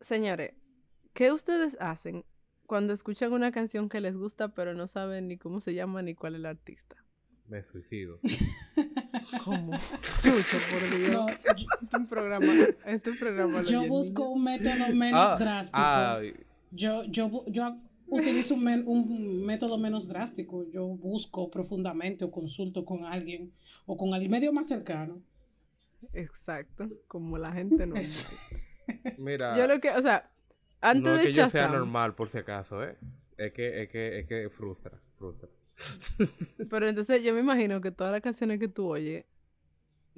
Señores, ¿qué ustedes hacen cuando escuchan una canción que les gusta pero no saben ni cómo se llama ni cuál es el artista? Me suicido. ¿Cómo? Chucho, por Dios. No, Este es un programa. Este programa. Yo busco un método menos Ah, drástico. ah, Yo, yo, yo utilizo un, men- un método menos drástico. Yo busco profundamente o consulto con alguien o con el medio más cercano. Exacto, como la gente normal. Es- mira, Yo lo que, o sea, antes no es de que yo sea normal por si acaso, ¿eh? Es que, es que, es que frustra, frustra. pero entonces yo me imagino que todas las canciones que tú oyes,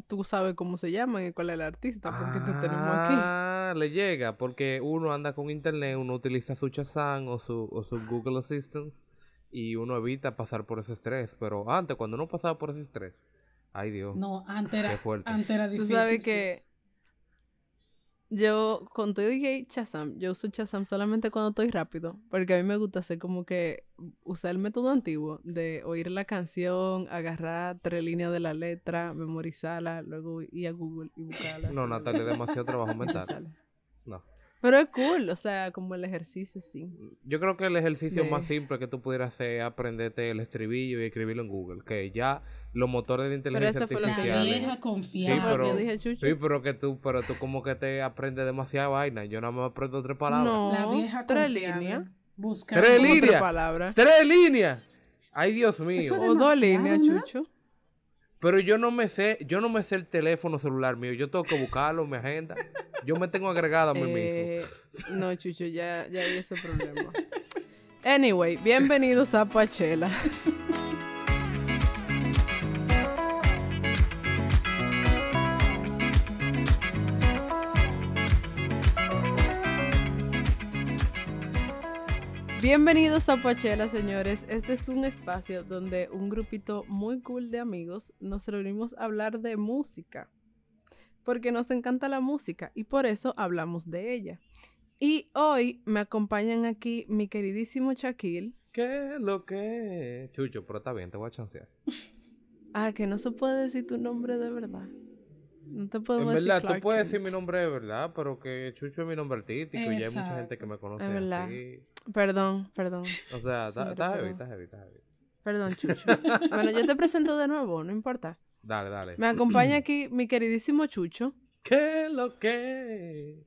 tú sabes cómo se llaman y cuál es el artista, porque te tenemos aquí. Ah, le llega, porque uno anda con internet, uno utiliza su Shazam o su, o su Google Assistant y uno evita pasar por ese estrés. Pero antes, cuando uno pasaba por ese estrés, ay Dios. no, antes Qué era, fuerte. antes era Tú difícil. sabes sí. que yo, con todo dije Shazam, yo uso Shazam solamente cuando estoy rápido, porque a mí me gusta hacer como que usar el método antiguo de oír la canción, agarrar tres líneas de la letra, memorizarla, luego ir a Google y buscarla. No, Natalia, demasiado trabajo mental. Pero es cool, o sea, como el ejercicio, sí. Yo creo que el ejercicio De- más simple que tú pudieras hacer es aprenderte el estribillo y escribirlo en Google. Que ya los motores de inteligencia La yo artificial. dije. vieja Sí, confiable. pero, yo dije, Chucho. sí, pero que tú, pero tú como que te aprendes demasiada vaina. Yo nada más aprendo tres palabras. No, La vieja tres confiable. líneas. Tres líneas. palabras. ¡Tres líneas! ¡Ay, Dios mío! Eso O dos líneas. Chucho. Pero yo no me sé, yo no me sé el teléfono celular mío. Yo tengo que buscarlo, mi agenda. Yo me tengo agregado a mí mismo. Eh, no, Chucho, ya, ya hay ese problema. Anyway, bienvenidos a Pachela. Bienvenidos a Pachela, señores. Este es un espacio donde un grupito muy cool de amigos nos reunimos a hablar de música porque nos encanta la música y por eso hablamos de ella. Y hoy me acompañan aquí mi queridísimo Shaquille. ¿Qué lo que? Chucho, pero está bien, te voy a chancear. Ah, que no se puede decir tu nombre de verdad. No te puedo En decir verdad, Clark tú puedes Kent. decir mi nombre de verdad, pero que Chucho es mi nombre artístico y ya hay mucha gente que me conoce Es verdad. así. Perdón, perdón. O sea, está, heavy, perdón. está heavy, está heavy. Perdón, Chucho. bueno, yo te presento de nuevo, no importa. Dale, dale. Me acompaña aquí mi queridísimo Chucho ¿Qué lo que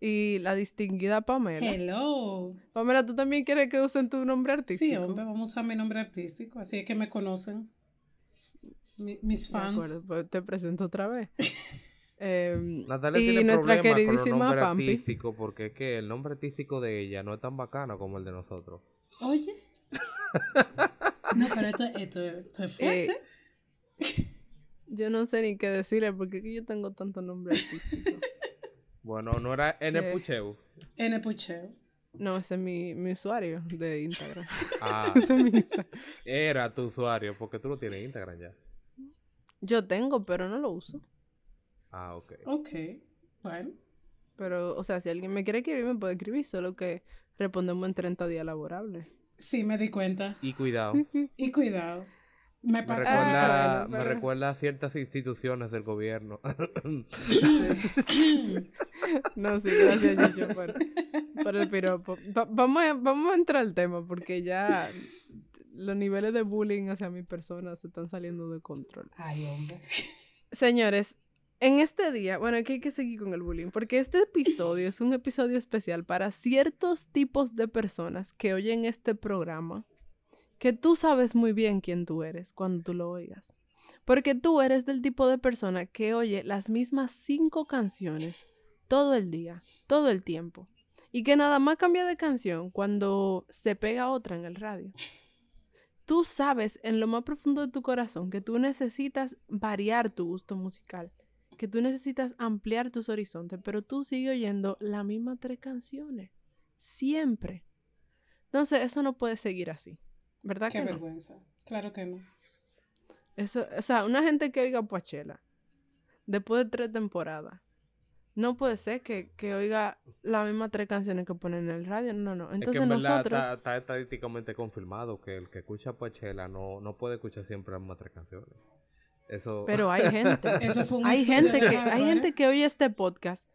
y la distinguida Pamela. Hello. Pamela, ¿tú también quieres que usen tu nombre artístico? Sí, hombre, vamos a usar mi nombre artístico, así es que me conocen. Mi- mis fans. acuerdo, pues te presento otra vez. Em, Natalia y tiene nuestra con queridísima Pampi. artísticos porque es que el nombre artístico de ella no es tan bacano como el de nosotros. Oye. No, pero esto, esto, esto es fuerte. Eh, yo no sé ni qué decirle porque es que yo tengo tanto nombre artístico. Bueno, no era N. Pucheu. N. Pucheo. No, ese es mi, mi usuario de Instagram. Ah, Ese es mi Instagram. era tu usuario porque tú lo tienes en Instagram ya. Yo tengo, pero no lo uso. Ah, ok. Ok. Bueno. Pero, o sea, si alguien me quiere escribir, me puede escribir, solo que respondemos en 30 días laborables. Sí, me di cuenta. Y cuidado. Y cuidado. Me Me pasó. Ah, me recuerda, pasó. me pero- recuerda a ciertas instituciones del gobierno. No, sí, gracias, Yuyo, por, por el piropo. Va- vamos, a, vamos a entrar al tema porque ya los niveles de bullying hacia mi persona se están saliendo de control. Ay, hombre. Señores, en este día, bueno, aquí hay que seguir con el bullying, porque este episodio es un episodio especial para ciertos tipos de personas que oyen este programa, que tú sabes muy bien quién tú eres cuando tú lo oigas. Porque tú eres del tipo de persona que oye las mismas cinco canciones todo el día, todo el tiempo. Y que nada más cambia de canción cuando se pega otra en el radio. Tú sabes en lo más profundo de tu corazón que tú necesitas variar tu gusto musical, que tú necesitas ampliar tus horizontes, pero tú sigues oyendo las mismas tres canciones. Siempre. Entonces, eso no puede seguir así. ¿Verdad Qué que no? vergüenza. Claro que no. Eso, o sea, una gente que oiga Poachella después de tres temporadas, no puede ser que, que oiga las mismas tres canciones que ponen en el radio. No, no. es que Entonces en nosotros. está, está estadísticamente confirmado que el que escucha Pochela no, no puede escuchar siempre las mismas tres canciones. Eso. Pero hay gente. Eso fue un hay gente que hay ¿eh? gente que oye este podcast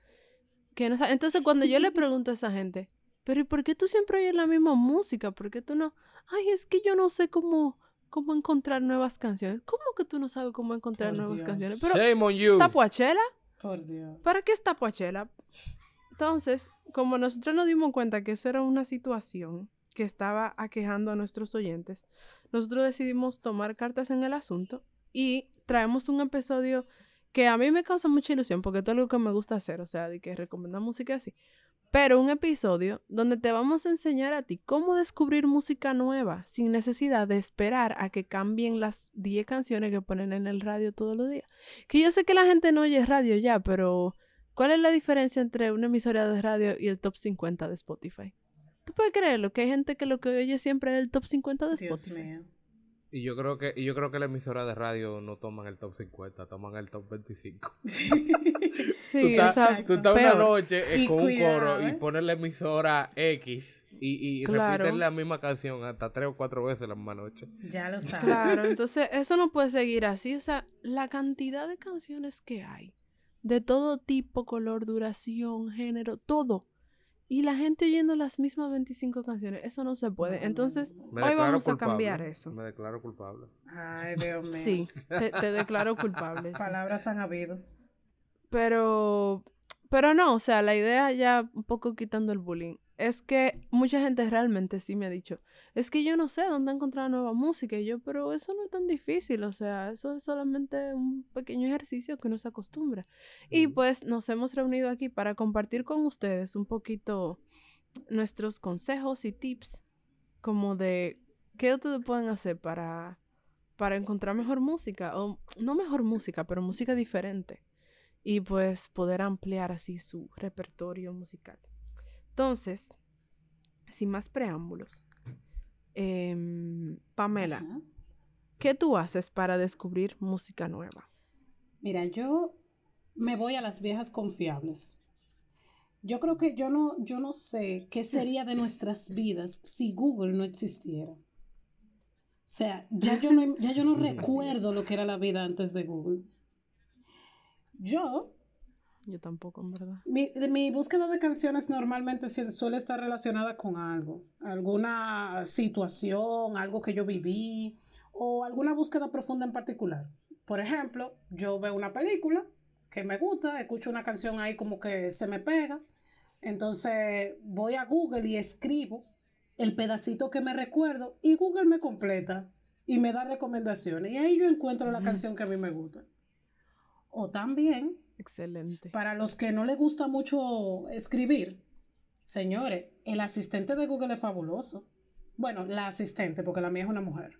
que no. Entonces, cuando yo le pregunto a esa gente, pero ¿y por qué tú siempre oyes la misma música? ¿Por qué tú no? Ay, es que yo no sé cómo, cómo encontrar nuevas canciones. ¿Cómo que tú no sabes cómo encontrar Por nuevas Dios. canciones? Pero, Shame on you. ¿está Poachella? Por Dios. ¿Para qué está Poachella? Entonces, como nosotros nos dimos cuenta que esa era una situación que estaba aquejando a nuestros oyentes, nosotros decidimos tomar cartas en el asunto y traemos un episodio que a mí me causa mucha ilusión porque es algo que me gusta hacer, o sea, de que recomendar música así. Pero un episodio donde te vamos a enseñar a ti cómo descubrir música nueva sin necesidad de esperar a que cambien las 10 canciones que ponen en el radio todos los días. Que yo sé que la gente no oye radio ya, pero ¿cuál es la diferencia entre una emisora de radio y el top 50 de Spotify? ¿Tú puedes creerlo? Que hay gente que lo que oye siempre es el top 50 de Dios Spotify. mío. Y yo creo que y yo creo que la emisora de radio no toman el top 50, toman el top 25. Sí, tú estás, o sea, exacto. tú estás una noche eh, con un coro y ¿eh? pones la emisora X y, y Claro. repites la misma canción hasta tres o cuatro veces la misma noche. Ya lo sabes. Claro, entonces eso no puede seguir así. O sea, la cantidad de canciones que hay, de todo tipo, color, duración, género, todo. Y la gente oyendo las mismas 25 canciones, eso no se puede. Entonces, hoy vamos a cambiar eso. Me declaro culpable. Ay, Dios mío. Sí, te, te declaro culpable. sí. Palabras han habido. Pero, pero no, o sea, la idea ya un poco quitando el bullying, es que mucha gente realmente sí me ha dicho, es que yo no sé dónde encontrar nueva música, y yo, pero eso no es tan difícil, o sea, eso es solamente un pequeño ejercicio que uno se acostumbra. Y pues nos hemos reunido aquí para compartir con ustedes un poquito nuestros consejos y tips, como de qué ustedes pueden hacer para, para encontrar mejor música, o no mejor música, pero música diferente y pues poder ampliar así su repertorio musical. Entonces, sin más preámbulos, em, Pamela, Ajá. ¿qué tú haces para descubrir música nueva? Mira, yo me voy a las viejas confiables. Yo creo que yo no, yo no sé qué sería de nuestras vidas si Google no existiera. O sea, ya yo no, ya yo no recuerdo lo que era la vida antes de Google. Yo, Yo tampoco, en verdad. mi, de mi búsqueda de canciones normalmente suele estar relacionada con algo, alguna situación, algo que yo viví o alguna búsqueda profunda en particular. Por ejemplo, yo veo una película que me gusta, escucho una canción ahí como que se me pega, entonces voy a Google y escribo el pedacito que me recuerdo y Google me completa y me da recomendaciones y ahí yo encuentro la canción que a mí me gusta. O también Excelente. para los que no les gusta mucho escribir, señores, el asistente de Google es fabuloso. Bueno, la asistente, porque la mía es una mujer.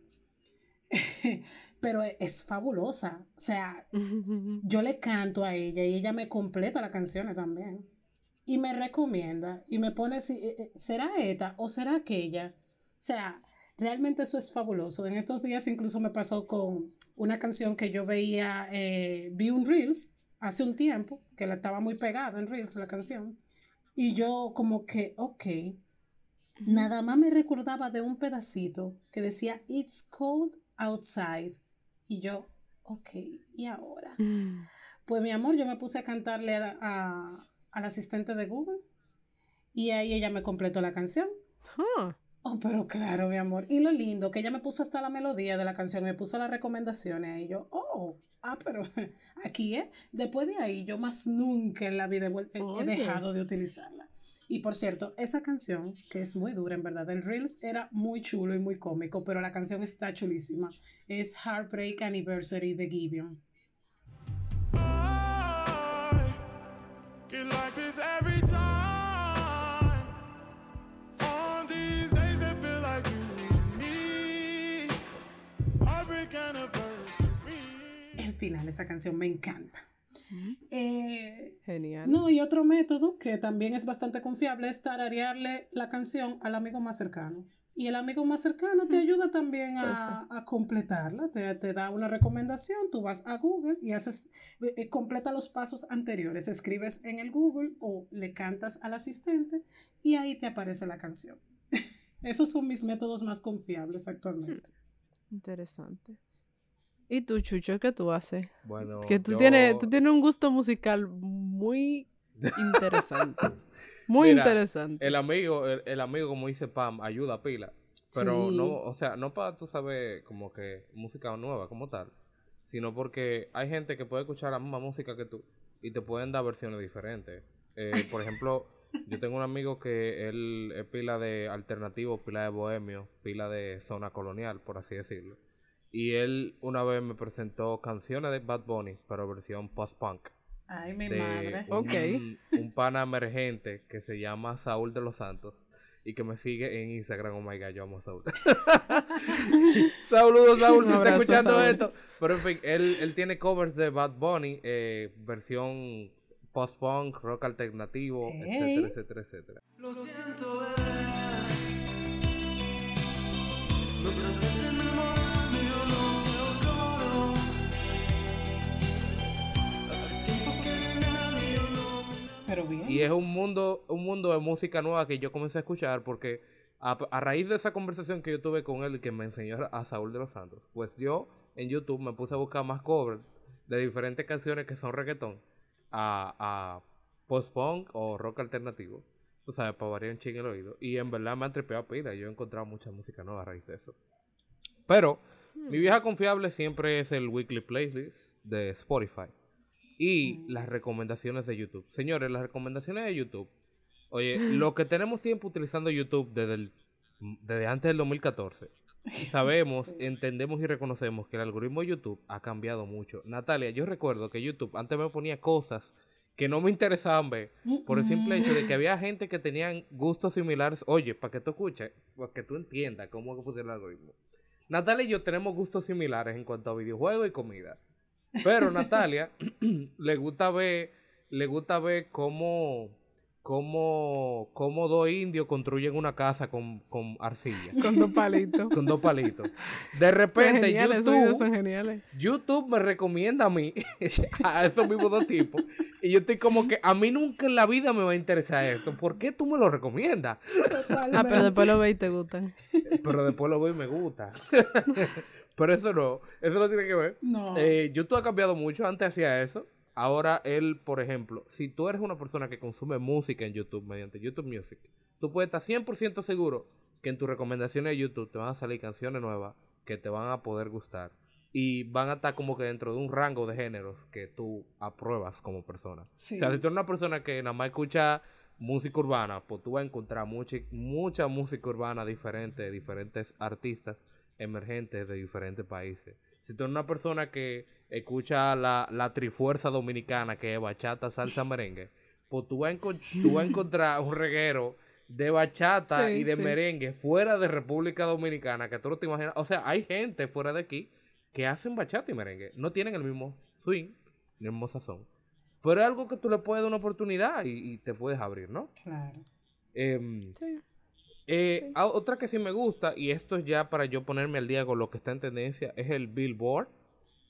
Pero es fabulosa. O sea, yo le canto a ella y ella me completa las canciones también. Y me recomienda y me pone si eh, eh, será esta o será aquella. O sea, realmente eso es fabuloso. En estos días incluso me pasó con una canción que yo veía, eh, vi un Reels hace un tiempo, que la estaba muy pegada en Reels la canción. Y yo como que, ok, nada más me recordaba de un pedacito que decía, It's cold outside. Y yo, ok, ¿y ahora? Mm. Pues mi amor, yo me puse a cantarle a- a- al asistente de Google y ahí ella me completó la canción. Huh. Oh, pero claro, mi amor. Y lo lindo, que ella me puso hasta la melodía de la canción, me puso las recomendaciones y yo, oh, ah, pero aquí es. Después de ahí, yo más nunca en la vida he, dejado de utilizarla. Y por cierto, esa canción, que es muy dura en verdad, el Reels era muy chulo y muy cómico, pero la canción está chulísima. Es Heartbreak Anniversary de Gibeon. Final, esa canción me encanta. Eh, Genial. No, y otro método que también es bastante confiable es tararearle la canción al amigo más cercano. Y el amigo más cercano te ayuda también a, a completarla, te, te da una recomendación, tú vas a Google y haces, eh, eh, completa los pasos anteriores, escribes en el Google o le cantas al asistente y ahí te aparece la canción. Esos son mis métodos más confiables actualmente. Interesante. ¿Y tú, Chucho, qué tú haces? Bueno, Que tú, yo- tienes, tú tienes un gusto musical muy Interesante. Muy Mira, interesante. El amigo, el, el amigo, como dice Pam, ayuda a pila. Pero Sí. no, o sea, no para tú saber como que música nueva como tal, sino porque hay gente que puede escuchar la misma música que tú y te pueden dar versiones diferentes. Eh, por ejemplo, yo tengo un amigo que él es pila de alternativo, pila de bohemio, pila de zona colonial, por así decirlo. Y él una vez me presentó canciones de Bad Bunny, pero versión post-punk Ay, mi de madre. un, Ok. un pana emergente que se llama Saúl de los Santos y que me sigue en Instagram. Oh my god, yo amo a Saúl. Saludos, Saúl, si está escuchando Saúl. esto. Pero en fin, él, él tiene covers de Bad Bunny, eh, versión post-punk, rock alternativo, etcétera, etcétera, etcétera. Lo siento, bebé. No trates de enamorarme, Y es un mundo, un mundo de música nueva que yo comencé a escuchar porque a, a raíz de esa conversación que yo tuve con él que me enseñó a Saúl de los Santos, pues yo en YouTube me puse a buscar más covers de diferentes canciones que son reggaetón a, a post-punk o rock alternativo. Tú sabes, para variar un ching el oído. Y en verdad me han trepeado pila. Yo he encontrado mucha música nueva a raíz de eso. Pero mi vieja confiable siempre es el weekly playlist de Spotify y las recomendaciones de YouTube. Señores, las recomendaciones de YouTube. Oye, lo que tenemos tiempo utilizando YouTube desde, el- desde antes del 2014, sabemos, entendemos y reconocemos que el algoritmo de YouTube ha cambiado mucho. Natalia, yo recuerdo que YouTube antes me ponía cosas que no me interesaban ver por el simple hecho de que había gente que tenían gustos similares. Oye, para que tú escuches, para que tú entiendas cómo funciona el algoritmo. Natalia y yo tenemos gustos similares en cuanto a videojuegos y comida. Pero Natalia le gusta ver, le gusta ver cómo, cómo, cómo dos indios construyen una casa con, con arcilla, Con dos palitos. con dos palitos. De Son repente geniales, son YouTube, geniales. YouTube me recomienda a mí, a esos mismos dos tipos, y yo estoy como que a mí nunca en la vida me va a interesar esto. ¿Por qué tú me lo recomiendas? Ah, pero después lo ves y te gustan. Pero después lo veo y me gusta. Pero eso no, eso no tiene que ver. No. Eh, YouTube ha cambiado mucho, antes hacía eso. Ahora él, por ejemplo, si tú eres una persona que consume música en YouTube mediante YouTube Music, tú puedes estar 100% seguro que en tus recomendaciones de YouTube te van a salir canciones nuevas que te van a poder gustar. Y van a estar como que dentro de un rango de géneros que tú apruebas como persona. Sí. O sea, si tú eres una persona que nada más escucha música urbana, pues tú vas a encontrar mucha, mucha música urbana diferente, de diferentes artistas emergentes de diferentes países. Si tú eres una persona que escucha la, la trifuerza dominicana, que es bachata, salsa, merengue, pues tú vas tú vas a encontrar un reguero de bachata Sí, y de sí. merengue fuera de República Dominicana, que tú no te imaginas. O sea, hay gente fuera de aquí que hacen bachata y merengue. No tienen el mismo swing, ni el mismo sazón. Pero es algo que tú le puedes dar una oportunidad y, y te puedes abrir, ¿no? Claro. Em, Sí. Eh, otra que sí me gusta, y esto es ya para yo ponerme al día con lo que está en tendencia, es el Billboard.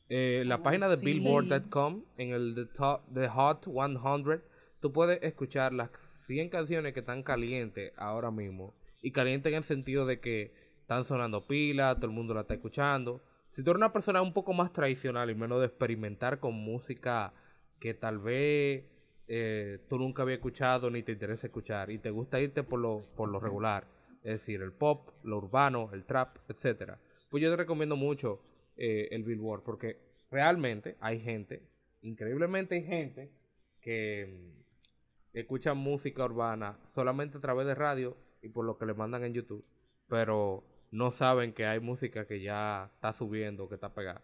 Eh, la Oh, página de sí. billboard.com, en el the, top, the Hot 100, tú puedes escuchar las 100 canciones que están calientes ahora mismo. Y calientes en el sentido de que están sonando pila, todo el mundo la está escuchando. Si tú eres una persona un poco más tradicional y menos de experimentar con música que tal vez eh, tú nunca habías escuchado ni te interesa escuchar y te gusta irte por lo, por lo regular, es decir, el pop, lo urbano, el trap, etcétera, pues yo te recomiendo mucho eh, el Billboard porque realmente hay gente, increíblemente hay gente que mm, escucha música urbana solamente a través de radio y por lo que le mandan en YouTube, pero no saben que hay música que ya está subiendo, que está pegada,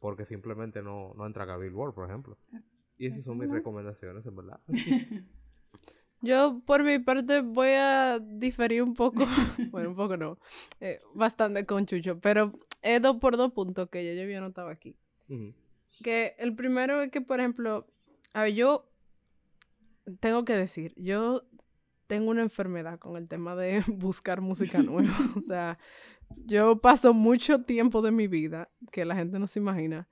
porque simplemente no, no entra a Billboard, por ejemplo. Y esas son mis recomendaciones, en verdad. Yo, por mi parte, voy a diferir un poco, bueno, un poco no, eh, bastante con Chucho, pero es dos por dos puntos que ya yo había notado aquí. Que el primero es que, por ejemplo, a ver, yo tengo que decir, yo tengo una enfermedad con el tema de buscar música nueva. o sea, yo paso mucho tiempo de mi vida, que la gente no se imagina,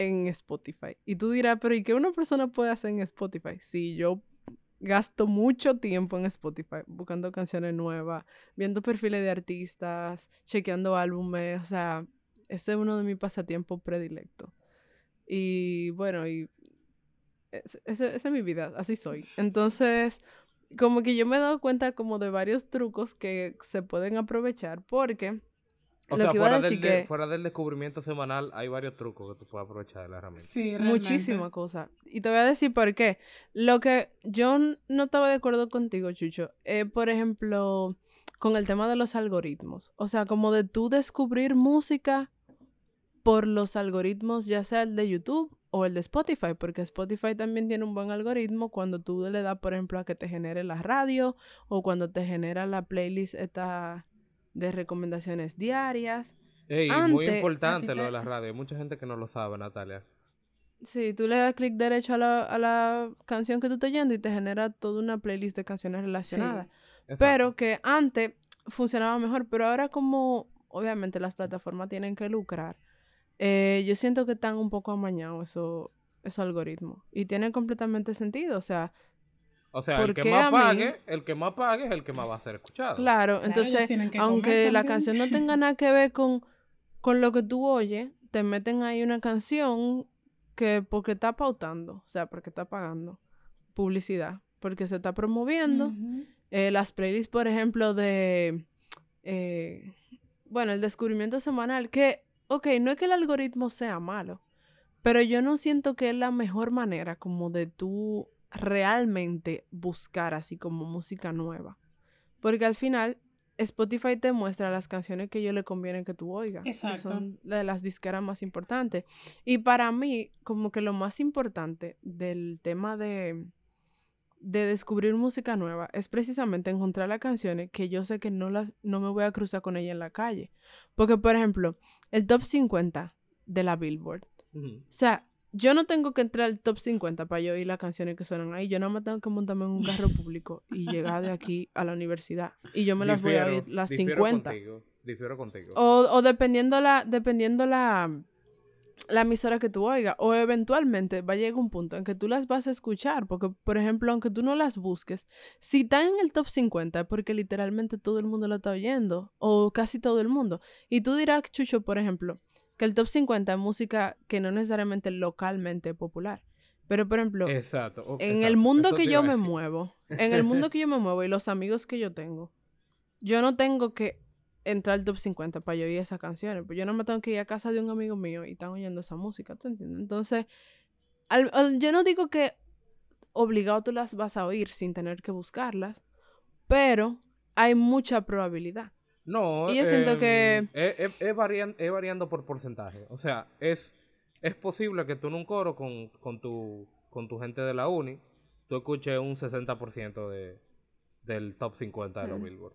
en Spotify. Y tú dirás, pero ¿y qué una persona puede hacer en Spotify? Si yo gasto mucho tiempo en Spotify buscando canciones nuevas, viendo perfiles de artistas, chequeando álbumes, o sea, ese es uno de mis pasatiempos predilectos. Y bueno, y esa es mi vida, así soy. Entonces, como que yo me he dado cuenta como de varios trucos que se pueden aprovechar porque O lo sea, que iba a fuera, decir del, de- que fuera del descubrimiento semanal, hay varios trucos que tú puedes aprovechar de la herramienta. Sí, realmente. muchísimas cosas. Y te voy a decir por qué. Lo que yo no estaba de acuerdo contigo, Chucho, es, por ejemplo, con el tema de los algoritmos. O sea, como de tú descubrir música por los algoritmos, ya sea el de YouTube o el de Spotify, porque Spotify también tiene un buen algoritmo cuando tú le das, por ejemplo, a que te genere la radio o cuando te genera la playlist esta de recomendaciones diarias. Ey, muy Antes, importante lo de la radio. Hay mucha gente que no lo sabe, Natalia. Sí, tú le das clic derecho a la, a la canción que tú estás oyendo y te genera toda una playlist de canciones relacionadas. Pero que antes funcionaba mejor, pero ahora como obviamente las plataformas tienen que lucrar, eh, yo siento que están un poco amañados esos esos algoritmos. Y tiene completamente sentido, o sea, O sea, el ¿por que más pague, el que más pague es el que más va a ser escuchado. claro, entonces, aunque la canción no tenga nada que ver con, con lo que tú oyes, te meten ahí una canción que porque está pautando, o sea, porque está pagando publicidad, porque se está promoviendo. Eh, las playlists, por ejemplo, de, eh, bueno, el descubrimiento semanal, que, ok, no es que el algoritmo sea malo, pero yo no siento que es la mejor manera como de tú realmente buscar así como música nueva. Porque al final Spotify te muestra las canciones que ellos le conviene que tú oigas. que Exacto. son la de las disqueras más importantes. Y para mí, como que lo más importante del tema de, de descubrir música nueva es precisamente encontrar las canciones que yo sé que no, las, no me voy a cruzar con ella en la calle. Porque, por ejemplo, el top 50 de la Billboard. O sea, yo no tengo que entrar al top 50 para yo oír las canciones que suenan ahí. Yo nada más tengo que montarme en un carro público y llegar de aquí a la universidad. Y yo me las voy a oír las difiero 50. Contigo, difiero contigo. O, o dependiendo la, dependiendo la, la emisora que tú oigas. O eventualmente va a llegar un punto en que tú las vas a escuchar. Porque, por ejemplo, aunque tú no las busques, si están en el top 50 es porque literalmente todo el mundo lo está oyendo. O casi todo el mundo. Y tú dirás, Chucho, por ejemplo, que el top 50 es música que no necesariamente localmente popular. Pero, por ejemplo, Exacto. en exacto, el mundo eso que yo me muevo, en el mundo que yo me muevo y los amigos que yo tengo, yo no tengo que entrar al top 50 para yo oír esas canciones, pues yo no me tengo que ir a casa de un amigo mío y están oyendo esa música, ¿tú entiendes? Entonces, al- al- yo no digo que obligado tú las vas a oír sin tener que buscarlas, pero hay mucha probabilidad. No, Y yo siento em, que- Es, es- es varian- es variando por porcentaje. O sea, es, es posible que tú en un coro con, con, tu, con tu gente de la uni, tú escuches un 60% de, del top 50 de los Mm. Billboard.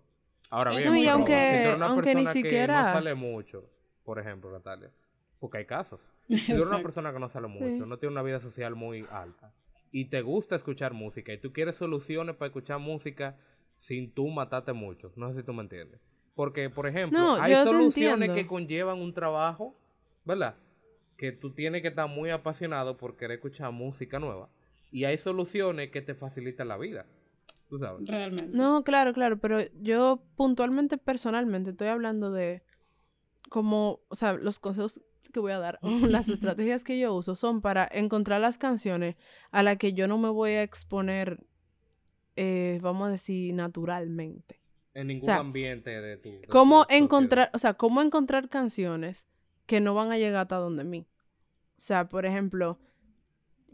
Ahora bien, No, y aunque- si tú una aunque ni persona que siquiera- no sale mucho, por ejemplo, Natalia, porque hay casos. Si eres una persona que no sale mucho, Sí. no tiene una vida social muy alta, y te gusta escuchar música, y tú quieres soluciones para escuchar música sin tú matarte mucho, no sé si tú me entiendes. Porque, por ejemplo, No, hay soluciones que conllevan un trabajo, ¿verdad? Que tú tienes que estar muy apasionado por querer escuchar música nueva. Y hay soluciones que te facilitan la vida. Tú sabes. Realmente. No, claro, claro, pero yo puntualmente, personalmente, estoy hablando de como, o sea, los consejos que voy a dar, las estrategias que yo uso son para encontrar las canciones a las que yo no me voy a exponer, eh, vamos a decir, naturalmente. En ningún sea, ambiente de tu. de ¿Cómo tu encontrar, o sea, cómo encontrar canciones que no van a llegar hasta donde mí? O sea, por ejemplo,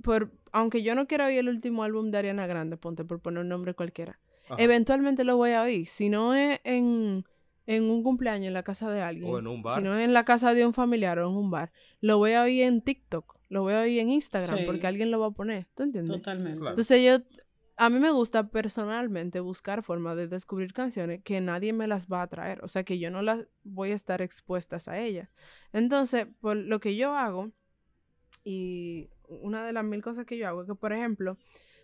por, aunque yo no quiera oír el último álbum de Ariana Grande, ponte por poner un nombre cualquiera, Ajá. eventualmente lo voy a oír. Si no es en, en un cumpleaños en la casa de alguien, O en un bar. si no es en la casa de un familiar o en un bar, lo voy a oír en TikTok, lo voy a oír en Instagram, Sí. porque alguien lo va a poner. ¿Tú entiendes? Totalmente. Claro. Entonces yo, a mí me gusta personalmente buscar formas de descubrir canciones que nadie me las va a traer, o sea que yo no las voy a estar expuestas a ellas. Entonces, por lo que yo hago, y una de las mil cosas que yo hago es que, por ejemplo,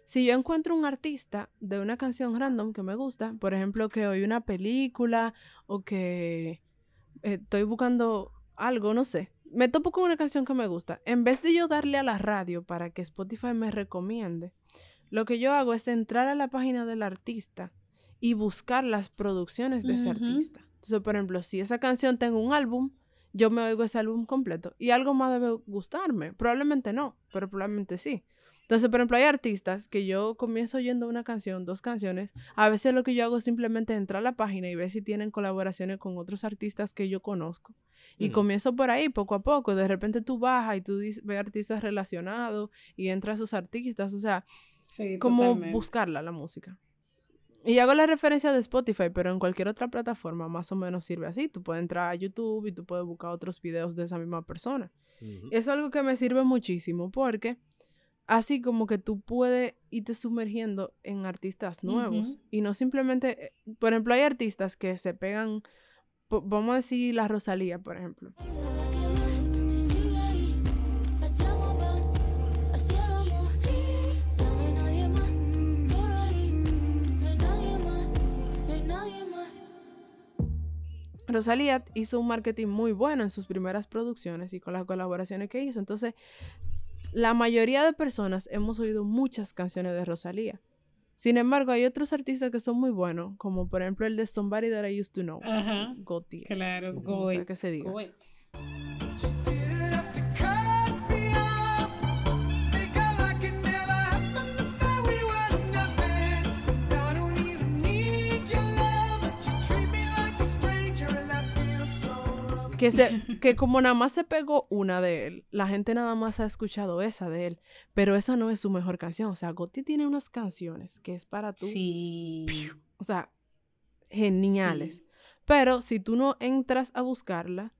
si yo encuentro un artista de una canción random que me gusta, por ejemplo, que oí una película o que eh, estoy buscando algo, no sé, me topo con una canción que me gusta, en vez de yo darle a la radio para que Spotify me recomiende, lo que yo hago es entrar a la página del artista y buscar las producciones de ese artista. Entonces, por ejemplo, si esa canción tengo un álbum, yo me oigo ese álbum completo y algo más debe gustarme. Probablemente no, pero probablemente sí. Entonces, por ejemplo, hay artistas que yo comienzo oyendo una canción, dos canciones. A veces lo que yo hago es simplemente entrar a la página y ver si tienen colaboraciones con otros artistas que yo conozco. Y Ujú. comienzo por ahí, poco a poco. De repente tú bajas y tú ves artistas relacionados y entras a esos artistas. O sea, Sí, como totalmente. buscarla, la música. Y hago la referencia de Spotify, pero en cualquier otra plataforma más o menos sirve así. Tú puedes entrar a YouTube y tú puedes buscar otros videos de esa misma persona. Eso es algo que me sirve muchísimo porque así como que tú puedes irte sumergiendo en artistas nuevos y no simplemente, eh, por ejemplo, hay artistas que se pegan, vamos a decir la Rosalía, por ejemplo. Rosalía hizo un marketing muy bueno en sus primeras producciones y con las colaboraciones que hizo. Entonces, la mayoría de personas hemos oído muchas canciones de Rosalía. Sin embargo, hay otros artistas que son muy buenos, como por ejemplo el de Somebody That I Used to Know, Ajá. Gotti. Claro, sea que se diga. Que, se, que como nada más se pegó una de él, la gente nada más ha escuchado esa de él, pero esa no es su mejor canción. O sea, Gotti tiene unas canciones que es para tú, Sí. o sea, geniales. Sí. Pero si tú no entras a buscarla,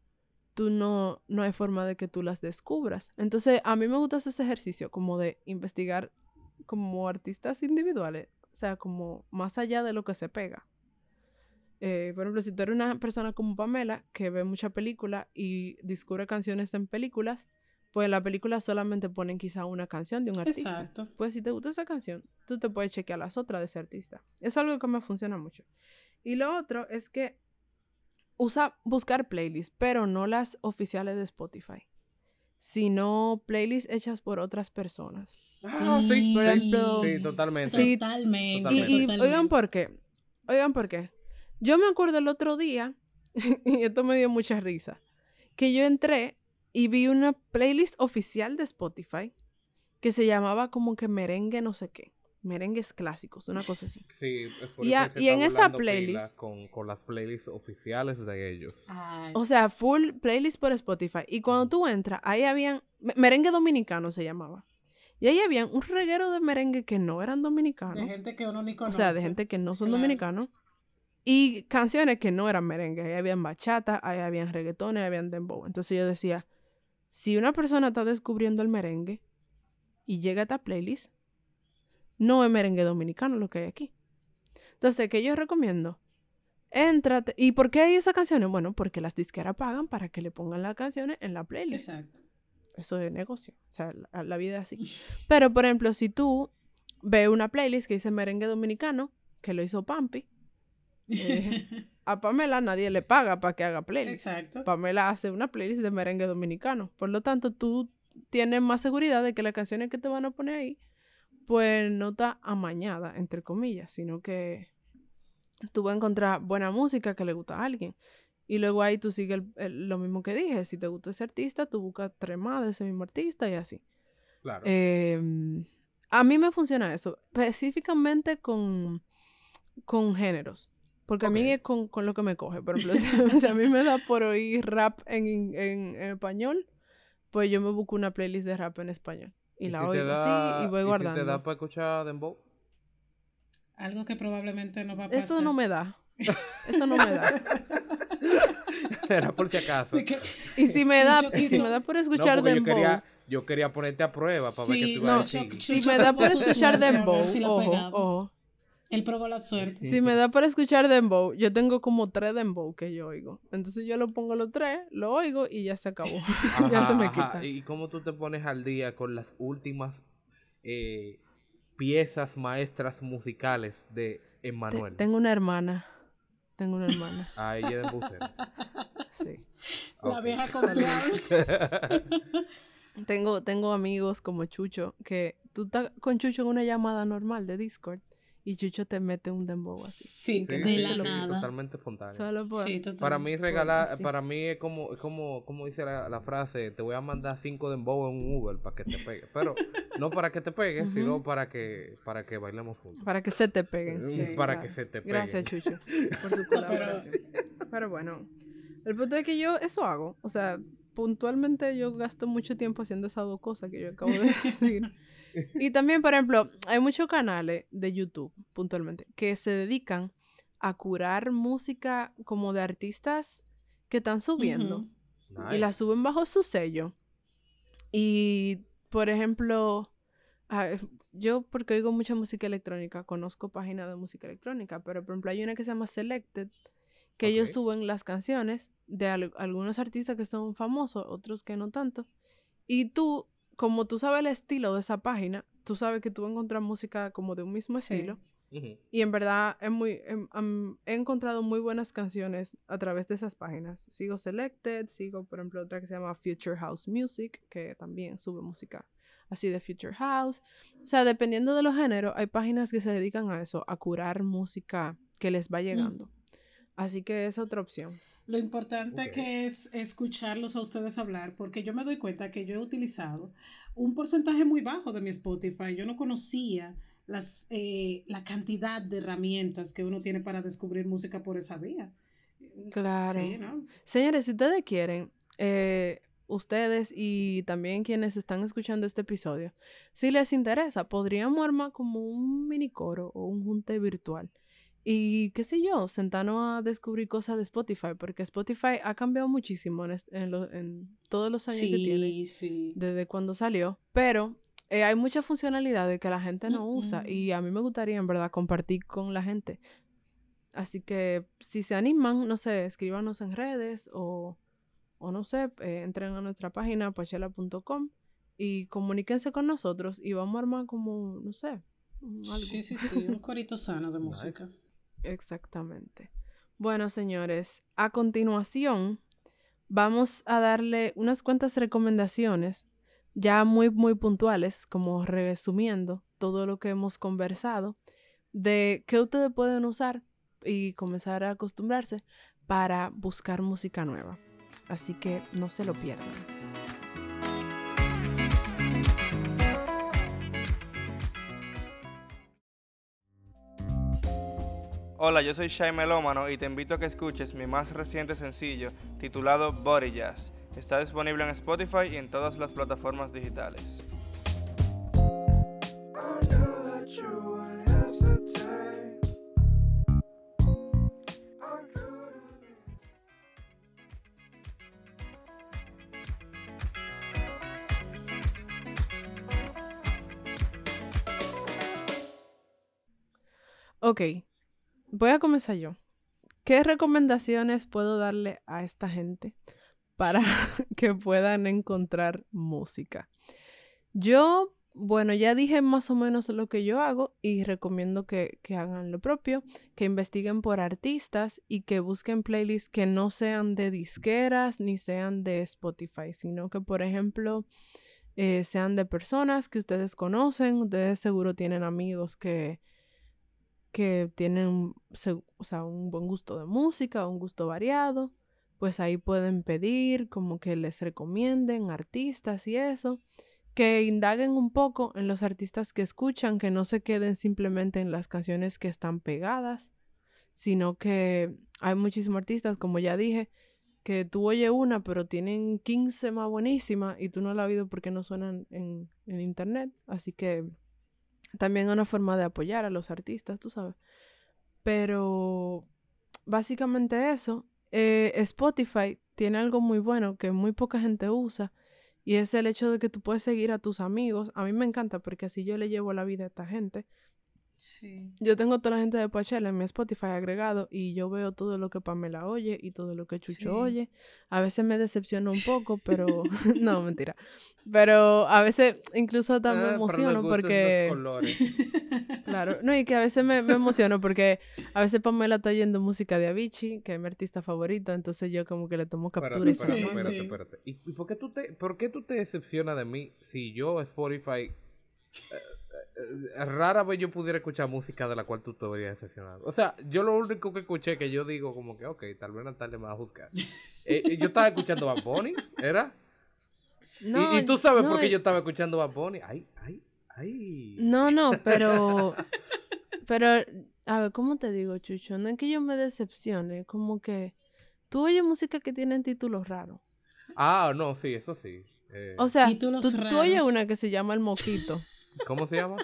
tú no, no hay forma de que tú las descubras. Entonces, a mí me gusta ese ejercicio como de investigar como artistas individuales, o sea, como más allá de lo que se pega. Eh, por ejemplo, si tú eres una persona como Pamela, que ve mucha película y descubre canciones en películas, pues en la película solamente ponen quizá una canción de un artista. Exacto. Pues si te gusta esa canción, tú te puedes chequear las otras de ese artista. Es algo que me funciona mucho. Y lo otro es que usa buscar playlists, pero no las oficiales de Spotify, sino playlists hechas por otras personas. Ah, sí, por ejemplo, Sí, totalmente. Sí, Totalmente. Y, Totalmente. y totalmente. oigan por qué. Oigan por qué. Yo me acuerdo el otro día, y esto me dio mucha risa, que yo entré y vi una playlist oficial de Spotify que se llamaba como que merengue no sé qué. Merengues clásicos, una cosa así. Sí, es por Y eso a- que se y en esa playlist- Con, con las playlists oficiales de ellos. Ay, O sea, full playlist por Spotify. Y cuando tú entras, ahí habían. me- Merengue dominicano se llamaba. Y ahí habían un reguero de merengue que no eran de dominicanos. gente que uno ni O conoce. sea, de gente que no son Claro. dominicanos. Y canciones que no eran merengue. Ahí habían bachata, ahí habían reggaetones, ahí habían dembow. Entonces yo decía, si una persona está descubriendo el merengue y llega a esta playlist, no es merengue dominicano lo que hay aquí. Entonces, ¿qué yo recomiendo? Éntrate. ¿Y por qué hay esas canciones? Bueno, porque las disqueras pagan para que le pongan las canciones en la playlist. Exacto. Eso es negocio. O sea, la, la vida es así. Pero, por ejemplo, si tú ves una playlist que dice merengue dominicano, que lo hizo Pampi, eh, a Pamela nadie le paga para que haga playlist. Exacto. Pamela hace una playlist de merengue dominicano. Por lo tanto, tú tienes más seguridad de que las canciones que te van a poner ahí, pues no está amañada, entre comillas, sino que tú vas a encontrar buena música que le gusta a alguien. Y luego ahí tú sigues el- el- lo mismo que dije. Si te gusta ese artista, tú buscas tres más de ese mismo artista y así. Claro. Eh, a mí me funciona eso, específicamente con, con géneros. Porque a mí es con, con lo que me coge. Por ejemplo, si, si a mí me da por oír rap en, en- en español, pues yo me busco una playlist de rap en español. Y, la si oigo da- así y voy si guardando. te da para escuchar Dembow? Algo que probablemente no va a pasar. Eso no me da. Eso no me da. Era por si acaso. Y si me da, y si me da por No, escuchar yo dembow, quería, yo quería ponerte a prueba para ver qué tú ibas a no, decir. Si me da por escuchar dembow, si ojo, ojo. Él probó la suerte. Si me da por escuchar dembow, yo tengo como tres dembow que yo oigo. Entonces yo lo pongo los tres, lo oigo y ya se acabó. ya se me ajá. quita. ¿Y cómo tú te pones al día con las últimas eh, piezas maestras musicales de Te- Emmanuel? tengo una hermana. Tengo una hermana. A ella de Bucero. Sí. La Ok. vieja confiable. Tengo, tengo amigos como Chucho, que tú estás con Chucho en una llamada normal de Discord y Chucho te mete un dembow así. Sí, Sí, de sí, la nada. Totalmente espontáneo. Solo por... Sí, total. Para mí regalar, para mí es como, es como, como dice la, la frase, te voy a mandar cinco dembow en un Uber para que te pegue. Pero no para que te pegues, sino para que, para que bailemos juntos. Para que se te peguen. Sí, para claro. que se te peguen. Gracias, Chucho, por su colaboración. pero... bueno, el punto es que yo eso hago. O sea, puntualmente yo gasto mucho tiempo haciendo esas dos cosas que yo acabo de decir. Y también, por ejemplo, hay muchos canales de YouTube, puntualmente, que se dedican a curar música como de artistas que están subiendo y la suben bajo su sello. Y, por ejemplo, ah, yo porque oigo mucha música electrónica, conozco páginas de música electrónica, pero por ejemplo hay una que se llama Selected, que ellos suben las canciones de al- algunos artistas que son famosos, otros que no tanto. Y tú, como tú sabes el estilo de esa página, tú sabes que tú vas a encontrar música como de un mismo Sí. estilo. Ujú. Y en verdad es muy, em, he encontrado muy buenas canciones a través de esas páginas. Sigo Selected, sigo por ejemplo otra que se llama Future House Music, que también sube música así de Future House. O sea, dependiendo de los géneros, hay páginas que se dedican a eso, a curar música que les va llegando. Así que es otra opción. Lo importante que es escucharlos a ustedes hablar, porque yo me doy cuenta que yo he utilizado un porcentaje muy bajo de mi Spotify. Yo no conocía las, eh, la cantidad de herramientas que uno tiene para descubrir música por esa vía. Claro. Sí, ¿no? Señores, si ustedes quieren, eh, ustedes y también quienes están escuchando este episodio, si les interesa, podríamos armar como un mini coro o un junte virtual. Y qué sé yo, sentarnos a descubrir cosas de Spotify, porque Spotify ha cambiado muchísimo en, en lo- en todos los años que tiene, Sí, sí. desde cuando salió. Pero eh, hay muchas funcionalidades que la gente no usa y a mí me gustaría en verdad compartir con la gente. Así que si se animan, no sé, escríbanos en redes o, o no sé, eh, entren a nuestra página pachela.com y comuníquense con nosotros y vamos a armar como, no sé, algo. Sí, sí, sí. Un corito sano de música. Exactamente. Bueno, señores, a continuación vamos a darle unas cuantas recomendaciones ya muy, muy puntuales, como resumiendo todo lo que hemos conversado, de qué ustedes pueden usar y comenzar a acostumbrarse para buscar música nueva. Así que no se lo pierdan. Hola, yo soy Shai Melómano y te invito a que escuches mi más reciente sencillo titulado Body Jazz. Está disponible en Spotify y en todas las plataformas digitales. Ok, voy a comenzar yo. ¿Qué recomendaciones puedo darle a esta gente para que puedan encontrar música? Yo, bueno, ya dije más o menos lo que yo hago y recomiendo que, que hagan lo propio, que investiguen por artistas y que busquen playlists que no sean de disqueras ni sean de Spotify, sino que, por ejemplo, eh, sean de personas que ustedes conocen, ustedes seguro tienen amigos que que tienen o sea, un buen gusto de música, un gusto variado, pues ahí pueden pedir como que les recomienden artistas y eso, que indaguen un poco en los artistas que escuchan, que no se queden simplemente en las canciones que están pegadas, sino que hay muchísimos artistas, como ya dije, que tú oyes una, pero tienen 15 más buenísimas y tú no la has oído porque no suenan en, en internet, así que también una forma de apoyar a los artistas, tú sabes. Pero básicamente eso. Eh, Spotify tiene algo muy bueno que muy poca gente usa y es el hecho de que tú puedes seguir a tus amigos. A mí me encanta porque así yo le llevo la vida a esta gente. Sí. Yo tengo toda la gente de Pachela en mi Spotify agregado y yo veo todo lo que Pamela oye y todo lo que Chucho Sí. oye. A veces me decepciona un poco, pero no, mentira. Pero a veces incluso hasta me Ah, emociono porque colores. Claro, no, y que a veces me, me emociono porque a veces Pamela está oyendo música de Avicii, que es mi artista favorito, entonces yo como que le tomo captura Espérate, espérate, sí. espérate. ¿Y, y por, qué tú te, por qué tú te decepcionas de mí si yo, Spotify, eh, rara vez yo pudiera escuchar música de la cual tú te verías decepcionado. O sea, yo lo único que escuché que yo digo como que, ok, tal vez Natalia me va a juzgar. Eh, eh, yo estaba escuchando Bad Bunny, ¿era? Y- No, y, tú sabes no, por qué y- yo estaba escuchando Bad Bunny. Ay, ay, ay. No, no, pero. Pero, a ver, ¿cómo te digo, Chucho? No es que yo me decepcione, como que. Tú oyes música que tienen títulos raros. Ah, no, sí, eso sí. Eh, O sea, tú, tú oyes una que se llama El Mosquito. ¿Cómo se llama?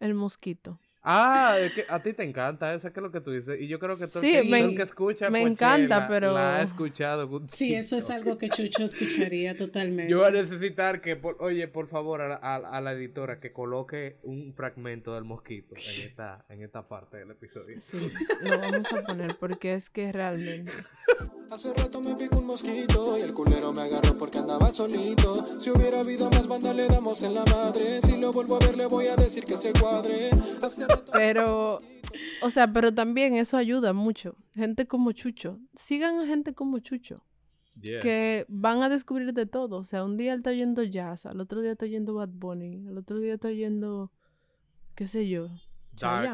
El Mosquito. Ah, es que a ti te encanta esa, que es lo que tú dices. Y yo creo que todo Sí, el me que escucha me Coachella encanta, pero- La ha escuchado. Sí, eso es algo que Chucho escucharía totalmente. Yo voy a necesitar que, por- oye, por favor, a la, a- a la editora que coloque un fragmento del mosquito en esta, en esta parte del episodio. Sí, lo vamos a poner porque es que realmente. Hace rato me picó un mosquito y el culero me agarró porque andaba solito. Si hubiera habido más banda le damos en la madre. Si lo vuelvo a ver le voy a decir que se cuadre. Hace rato... Pero, o sea, pero también eso ayuda mucho. Gente como Chucho. Sigan a gente como Chucho. Yeah. que van a descubrir de todo. O sea, un día él está oyendo jazz, al otro día está oyendo Bad Bunny, al otro día está oyendo, qué sé yo.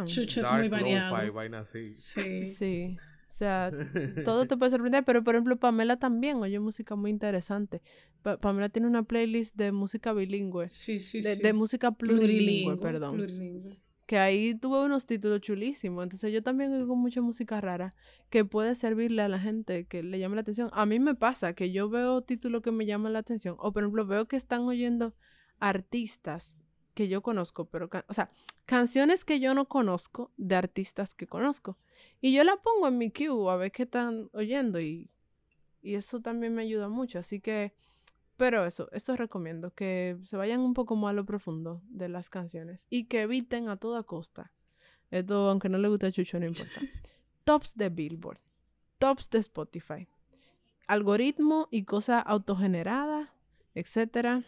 Chucho es muy variado. así. Sí. Sí. O sea, todo te puede sorprender, pero por ejemplo Pamela también oye música muy interesante. Pa- Pamela tiene una playlist de música bilingüe, Sí, sí, de, sí. de música plurilingüe, perdón. plurilingüe. Que ahí tuve unos títulos chulísimos. Entonces yo también oigo mucha música rara que puede servirle a la gente que le llame la atención. A mí me pasa que yo veo títulos que me llaman la atención o por ejemplo veo que están oyendo artistas que yo conozco, pero o sea, canciones que yo no conozco de artistas que conozco. Y yo la pongo en mi queue a ver qué están oyendo y, y eso también me ayuda mucho. Así que, pero eso, eso recomiendo, que se vayan un poco más a lo profundo de las canciones y que eviten a toda costa. Esto, aunque no le guste a Chucho, no importa. Tops de Billboard, tops de Spotify, algoritmo y cosas autogeneradas, etcétera.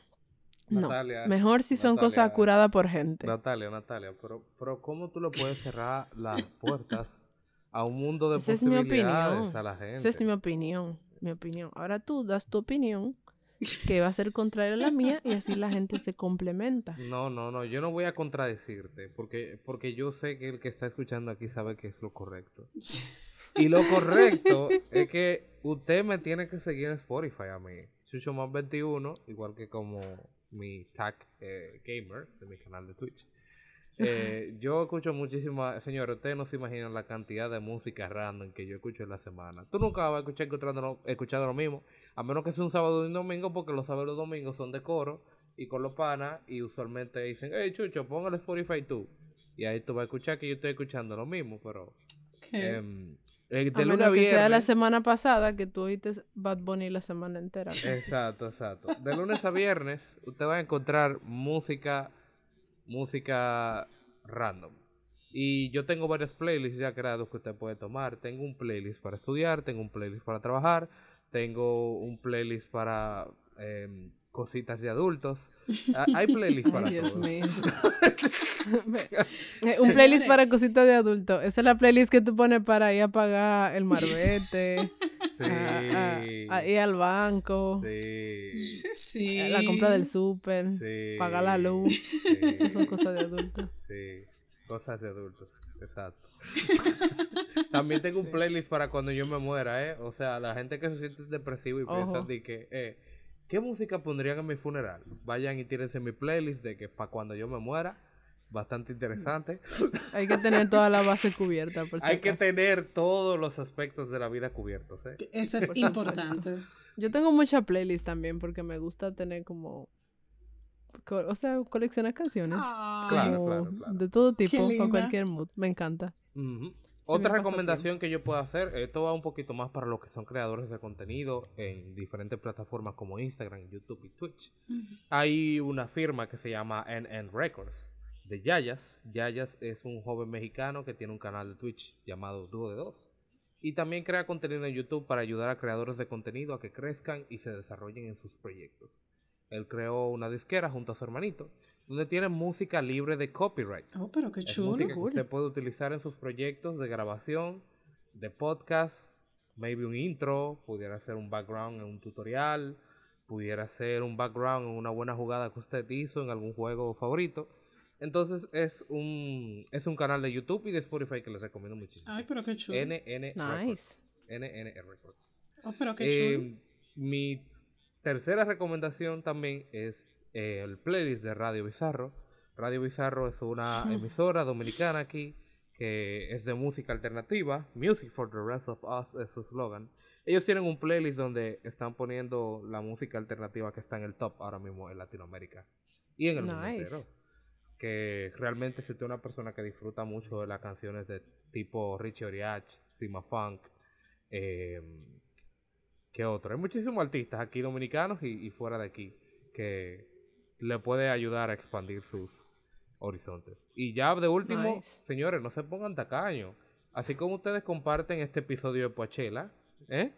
No, mejor si son cosas curadas por gente. Natalia, Natalia, pero, pero ¿cómo tú le puedes cerrar las puertas a un mundo de Esa es mi posibilidades opinión. a la gente? Esa es mi opinión, mi opinión. Ahora tú das tu opinión, que va a ser contraria a la mía, y así la gente se complementa. No, no, no, yo no voy a contradecirte, porque, porque yo sé que el que está escuchando aquí sabe que es lo correcto. Y lo correcto es que usted me tiene que seguir en Spotify a mí, Chucho más 21, igual que como mi tag eh, gamer de mi canal de Twitch. Eh, yo escucho muchísima, señores, ustedes no se imaginan la cantidad de música random que yo escucho en la semana. Tú nunca vas a escuchar escuchando, lo- escuchando lo mismo, a menos que sea un sábado y un domingo, porque los sábados y los domingos son de coro y con los panas, y usualmente dicen, hey Chucho, pon el Spotify tú. Y ahí tú vas a escuchar que yo estoy escuchando lo mismo, pero ¿Qué? em, eh, de A lunes menos a que sea la viernes. semana pasada que tú oíste Bad Bunny la semana entera. Exacto, exacto. De lunes a viernes usted va a encontrar música, música random. Y yo tengo varias playlists ya creados que usted puede tomar. Tengo un playlist para estudiar, tengo un playlist para trabajar, tengo un playlist para em, cositas de adultos. Ah, Hay playlists para Ay, Dios todos. mío. Un playlist para cositas de adulto. Esa es la playlist que tú pones para ir a pagar el marbete, Sí. a, a- a ir al banco, Sí. Sí, sí. la compra del súper, Sí. pagar la luz. Sí. Esas son cosas de adulto. Sí, cosas de adultos, exacto. También tengo un playlist para cuando yo me muera, ¿eh? O sea, la gente que se siente depresivo y piensa Ojo. de que, eh, ¿qué música pondrían en mi funeral? Vayan y tírense mi playlist de que para cuando yo me muera, bastante interesante. Hay que tener toda la base cubierta. Por si Hay que tener todos los aspectos de la vida cubiertos, ¿eh? Eso es importante. Yo tengo mucha playlist también porque me gusta tener como. co- O sea, coleccionar canciones. Ay, Claro, como claro, claro. De todo tipo, para cualquier mood. Me encanta. Mi Otra recomendación que yo puedo hacer, esto va un poquito más para los que son creadores de contenido en diferentes plataformas como Instagram, YouTube y Twitch. Hay una firma que se llama NN Records de Yayas. Yayas es un joven mexicano que tiene un canal de Twitch llamado Dúo de Dos. Y también crea contenido en YouTube para ayudar a creadores de contenido a que crezcan y se desarrollen en sus proyectos. Él creó una disquera junto a su hermanito, donde tiene música libre de copyright. Oh, pero qué Es chulo. música que usted puede utilizar en sus proyectos de grabación, de podcast, maybe un intro, pudiera ser un background en un tutorial, pudiera ser un background en una buena jugada que usted hizo en algún juego favorito. Entonces es un, es un canal de YouTube y de Spotify que les recomiendo muchísimo. Ay, pero qué chulo. NN Nice. Records. NN Records. Oh, pero qué Eh, chulo. mi tercera recomendación también es eh, el playlist de Radio Bizarro. Radio Bizarro es una emisora dominicana aquí que es de música alternativa. Music for the rest of us es su slogan. Ellos tienen un playlist donde están poniendo la música alternativa que está en el top ahora mismo en Latinoamérica y en el mundo entero. Que realmente si usted es una persona que disfruta mucho de las canciones de tipo Richie Oriach, Sima Funk, eh, ¿Qué otro? Hay muchísimos artistas aquí dominicanos y, y fuera de aquí que le puede ayudar a expandir sus horizontes. Y ya de último, Nice. señores, no se pongan tacaños. Así como ustedes comparten este episodio de Poachela, ¿eh?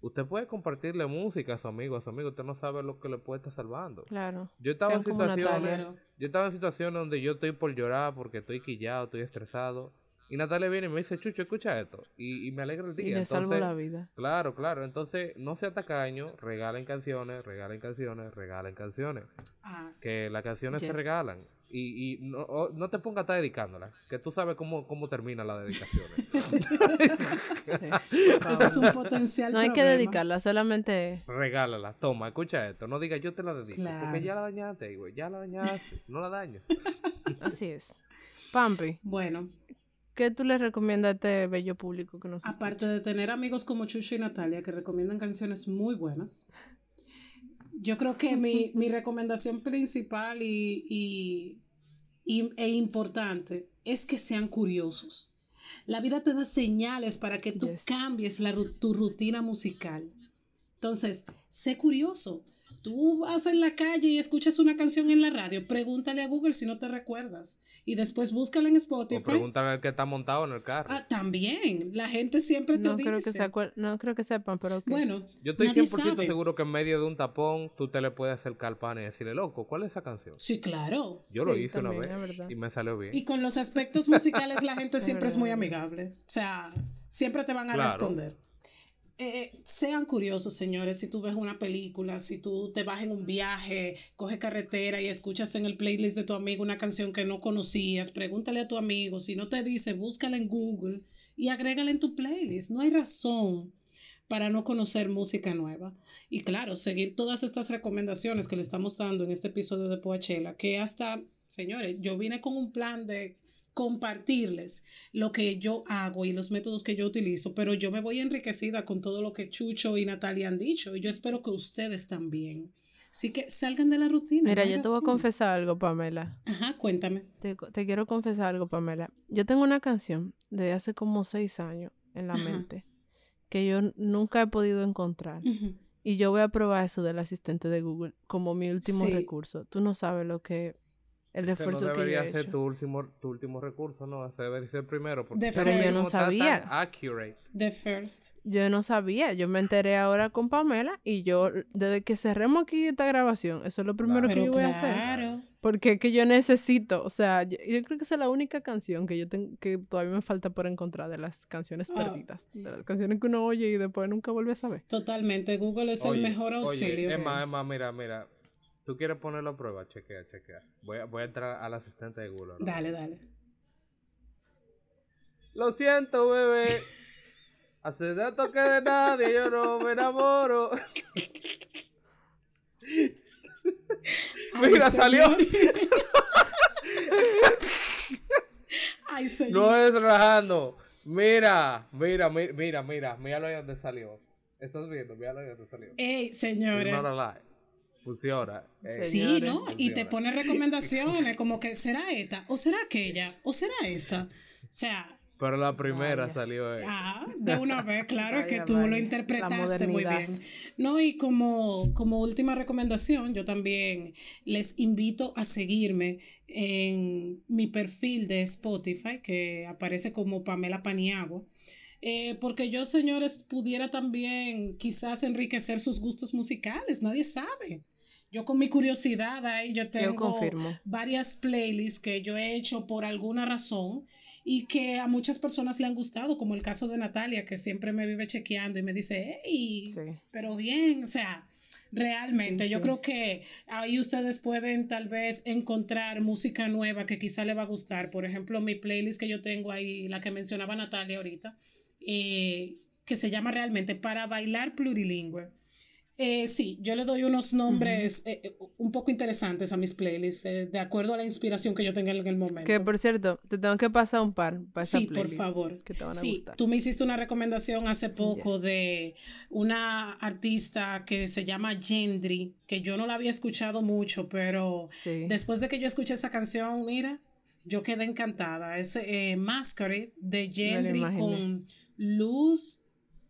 Usted puede compartirle música a su amigo, a su amigo. Usted no sabe lo que le puede estar salvando. Claro. Yo estaba en Sean situaciones, yo estaba en situaciones donde yo estoy por llorar porque estoy quillado, estoy estresado. Y Natalia viene y me dice, Chucho, escucha esto. Y, y me alegra el día. Y le salvo la vida. Claro, claro. Entonces, no sea tacaño, regalen canciones, regalen canciones, regalen canciones. Ah, sí. Que las canciones se regalan. Y, y no, o- no te pongas a estar dedicándolas, que tú sabes cómo, cómo termina la dedicación. Eso es un potencial No hay que dedicarla, solamente. Regálala, toma, escucha esto. No digas yo te la dedico, Claro. porque ya la dañaste, güey, ya la dañaste, no la dañes. Así es. Pampi, Bueno, ¿qué tú le recomiendas a este bello público que nos aparte de tener amigos como Chucho y Natalia que recomiendan canciones muy buenas, yo creo que mi, mi recomendación principal y, y- y- e importante es que sean curiosos. La vida te da señales para que tú Yes. cambies la, tu rutina musical. Entonces, sé curioso. Tú vas en la calle y escuchas una canción en la radio, pregúntale a Google si no te recuerdas. Y después búscala en O Spotify. pregúntale al que está montado en el carro. Ah, también. La gente siempre te No dice. creo, que se acuer- no creo que sepan, pero ok. Bueno, Yo estoy nadie 100% sabe. seguro que en medio de un tapón tú te le puedes acercar al pan y decirle, loco, ¿cuál es esa canción? Sí, claro. Yo lo Sí, hice una también, vez es verdad. y me salió bien. Y con los aspectos musicales la gente siempre es muy amigable. O sea, siempre te van a Claro. responder. Eh, sean curiosos, señores, si tú ves una película, si tú te vas en un viaje, coges carretera y escuchas en el playlist de tu amigo una canción que no conocías, pregúntale a tu amigo, si no te dice, búscala en Google y agrégala en tu playlist. No hay razón para no conocer música nueva. Y claro, seguir todas estas recomendaciones que le estamos dando en este episodio de Poachela, que hasta, señores, yo vine con un plan de compartirles lo que yo hago y los métodos que yo utilizo, pero yo me voy enriquecida con todo lo que Chucho y Natalia han dicho y yo espero que ustedes también. Así que salgan de la rutina. Mira, yo te voy a confesar algo, Pamela. Ajá, cuéntame. Te, te quiero confesar algo, Pamela. Yo tengo una canción de hace como seis años en la Ajá. mente que yo nunca he podido encontrar. Y yo voy a probar eso del asistente de Google como mi último Sí. recurso. Tú no sabes lo que el Ese esfuerzo no que yo debería he ser hecho. tu último, tu último recurso, ¿no? Ese debería ser el primero. Porque The ese Pero yo no sabía. accurate. The first. Yo no sabía, yo me enteré ahora con Pamela y yo, desde que cerremos aquí esta grabación, eso es lo primero que Pero yo voy a hacer. claro. Porque es que yo necesito, o sea, yo, yo creo que esa es la única canción que yo tengo, que todavía me falta por encontrar de las canciones Ah. perdidas. De las canciones que uno oye y después nunca vuelve a saber. Totalmente. Google es el mejor auxilio. Oye, Emma, Emma, mira, mira. Tú quieres ponerlo a prueba, chequea, chequea. Voy a, voy a entrar al asistente de Google. ahora. Dale, dale. Lo siento, bebé. Hace tanto que de nadie yo no me enamoro. Ay, Mira, salió. Ay, señor. No es relajando. Mira, mira, mi- mira, mira, míralo ahí donde salió. ¿Estás viendo? Míralo ahí donde salió. Ey, señores. Funciona. Ey. Sí, Señores. ¿no? Y te pone recomendaciones como que será esta, o será aquella, o será esta. O sea, Pero la primera Vaya. salió. eh. ah, de una vez, claro, es que tú vaya. lo interpretaste muy bien. No, y como, como última recomendación, yo también les invito a seguirme en mi perfil de Spotify, que aparece como Pamela Paniagua. Eh, porque yo, señores, pudiera también quizás enriquecer sus gustos musicales, nadie sabe. Yo con mi curiosidad ahí, yo tengo Yo varias playlists que yo he hecho por alguna razón y que a muchas personas le han gustado, como el caso de Natalia, que siempre me vive chequeando y me dice, hey, Sí. pero bien, o sea, Realmente, Sí, yo sí. creo que ahí ustedes pueden tal vez encontrar música nueva que quizá le va a gustar. Por ejemplo, mi playlist que yo tengo ahí, la que mencionaba Natalia ahorita, eh, que se llama realmente Para Bailar Plurilingüe. Eh, sí, yo le doy unos nombres eh, eh, un poco interesantes a mis playlists, eh, de acuerdo a la inspiración que yo tenga en el momento. Que por cierto, te tengo que pasar un par para Sí, por favor. Que te van a Sí, gustar. tú me hiciste una recomendación hace poco de una artista que se llama Gendry, que yo no la había escuchado mucho, pero Sí. después de que yo escuché esa canción, mira, yo quedé encantada. Es Masquerade de Gendry con Luz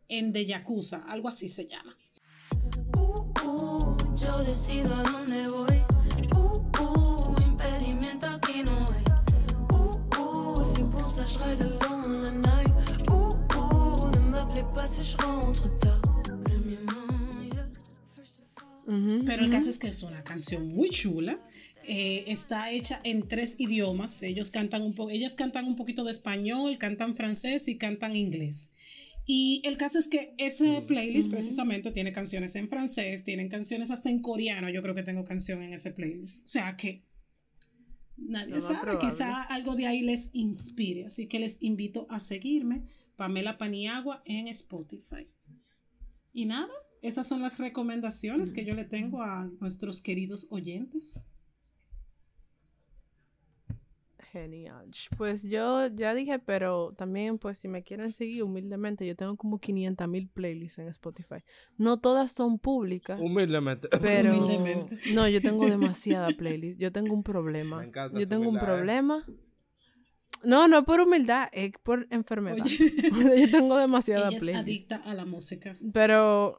en de Yakuza, algo así se llama. Uh, uh, yo decido a dónde voy. Uh, uh, impedimento aquí no hay. Uh, uh, c'est pour ça je ride along la night. Uh, uh, ne m'appelez pas si je rentre tard. Premièrement, yeah. First of all. Ujú, Pero el caso es que es una canción muy chula. eh, está hecha en tres idiomas. Ellos cantan un po ellas cantan un poquito de español, cantan francés y cantan inglés. Y el caso es que ese playlist precisamente tiene canciones en francés, tienen canciones hasta en coreano. Yo creo que tengo canción en ese playlist. O sea que nadie sabe, quizá algo de ahí les inspire. Así que les invito a seguirme, Pamela Paniagua, en Spotify. Y nada, esas son las recomendaciones que yo le tengo a nuestros queridos oyentes. Genial. Pues yo ya dije, pero también, pues si me quieren seguir humildemente, yo tengo como 500 mil playlists en Spotify. No todas son públicas, Humildemente. pero... Humildemente. No, yo tengo demasiada playlist. Yo tengo un problema. Me encanta Yo tengo un humildad, ¿eh? problema. No, no por humildad, es por enfermedad. Oye, yo tengo demasiada ella es playlist. adicta a la música. Pero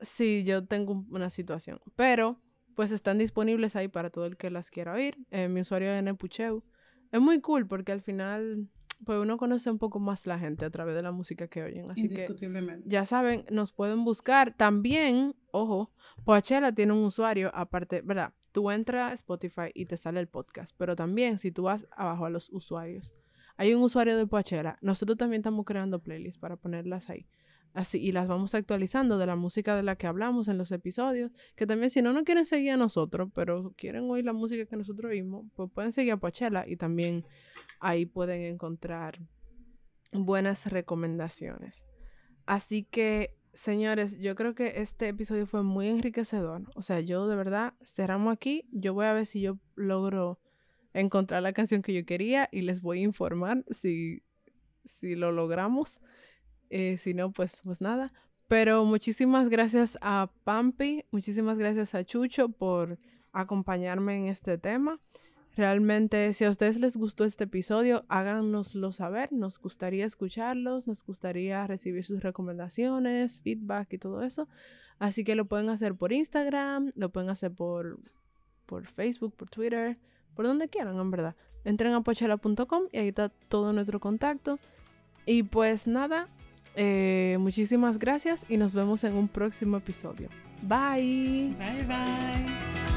sí, yo tengo un- una situación. Pero, pues están disponibles ahí para todo el que las quiera oír. Eh, mi usuario es Nepucheu. Es muy cool porque al final, pues uno conoce un poco más la gente a través de la música que oyen. Así que indiscutiblemente. ya saben, nos pueden buscar. También, ojo, Poachella tiene un usuario aparte, ¿verdad? Tú entras a Spotify y te sale el podcast, pero también si tú vas abajo a los usuarios, hay un usuario de Poachella. Nosotros también estamos creando playlists para ponerlas ahí. Así, y las vamos actualizando de la música de la que hablamos en los episodios. Que también, si no nos quieren seguir a nosotros, pero quieren oír la música que nosotros oímos, pues pueden seguir a Poachella y también ahí pueden encontrar buenas recomendaciones. Así que, señores, yo creo que este episodio fue muy enriquecedor. O sea, yo de verdad cerramos aquí. Yo voy a ver si yo logro encontrar la canción que yo quería y les voy a informar si, si lo logramos. Eh, si no, pues, pues nada. Pero muchísimas gracias a Pampi, muchísimas gracias a Chucho por acompañarme en este tema. Realmente, si a ustedes les gustó este episodio, háganoslo saber. Nos gustaría escucharlos, nos gustaría recibir sus recomendaciones, feedback y todo eso. Así que lo pueden hacer por Instagram, lo pueden hacer por, por Facebook, por Twitter, por donde quieran, en verdad. Entren a pochela.com y ahí está todo nuestro contacto. Y pues nada, eh, muchísimas gracias y nos vemos en un próximo episodio. Bye. Bye bye.